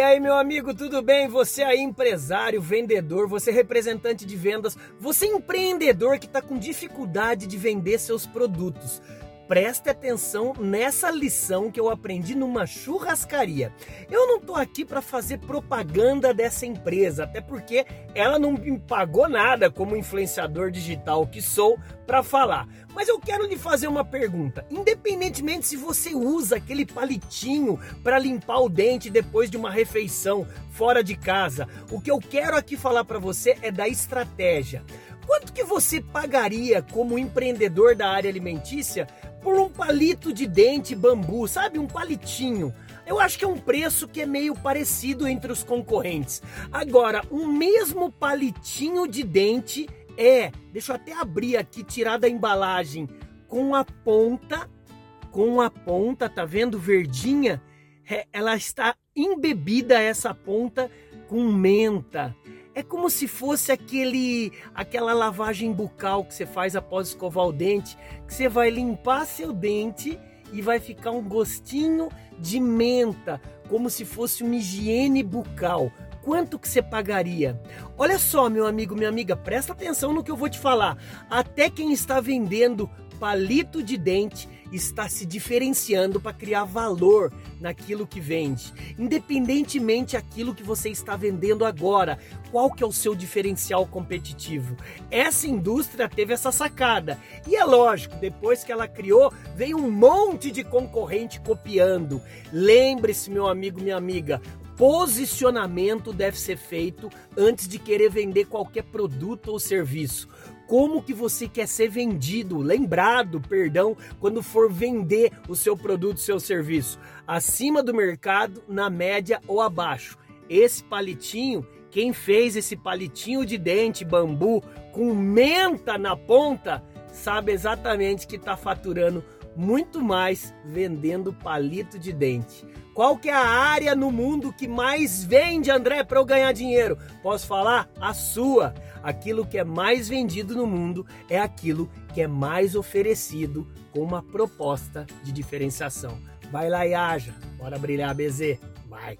aí, meu amigo, tudo bem? Você aí, empresário, vendedor, você representante de vendas, você empreendedor que está com dificuldade de vender seus produtos preste atenção nessa lição que eu aprendi numa churrascaria. Eu não tô aqui para fazer propaganda dessa empresa, até porque ela não me pagou nada como influenciador digital que sou para falar. Mas eu quero lhe fazer uma pergunta. Independentemente se você usa aquele palitinho para limpar o dente depois de uma refeição fora de casa, o que eu quero aqui falar para você é da estratégia. Quanto que você pagaria como empreendedor da área alimentícia por um palito de dente bambu, sabe? Um palitinho. Eu acho que é um preço que é meio parecido entre os concorrentes. Agora, um mesmo palitinho de dente é, deixa eu até abrir aqui, tirar da embalagem, com a ponta, com a ponta, tá vendo verdinha? É, ela está embebida essa ponta com menta. É como se fosse aquele aquela lavagem bucal que você faz após escovar o dente, que você vai limpar seu dente e vai ficar um gostinho de menta, como se fosse uma higiene bucal. Quanto que você pagaria? Olha só, meu amigo, minha amiga, presta atenção no que eu vou te falar. Até quem está vendendo palito de dente está se diferenciando para criar valor naquilo que vende, independentemente aquilo que você está vendendo agora. Qual que é o seu diferencial competitivo? Essa indústria teve essa sacada. E é lógico, depois que ela criou, veio um monte de concorrente copiando. Lembre-se, meu amigo, minha amiga, posicionamento deve ser feito antes de querer vender qualquer produto ou serviço. Como que você quer ser vendido, lembrado, perdão, quando for vender o seu produto, seu serviço? Acima do mercado, na média ou abaixo. Esse palitinho, quem fez esse palitinho de dente bambu com menta na ponta, sabe exatamente que está faturando muito mais vendendo palito de dente. Qual que é a área no mundo que mais vende, André, para eu ganhar dinheiro? Posso falar? A sua. Aquilo que é mais vendido no mundo é aquilo que é mais oferecido com uma proposta de diferenciação. Vai lá e haja. Bora brilhar, BZ. Vai.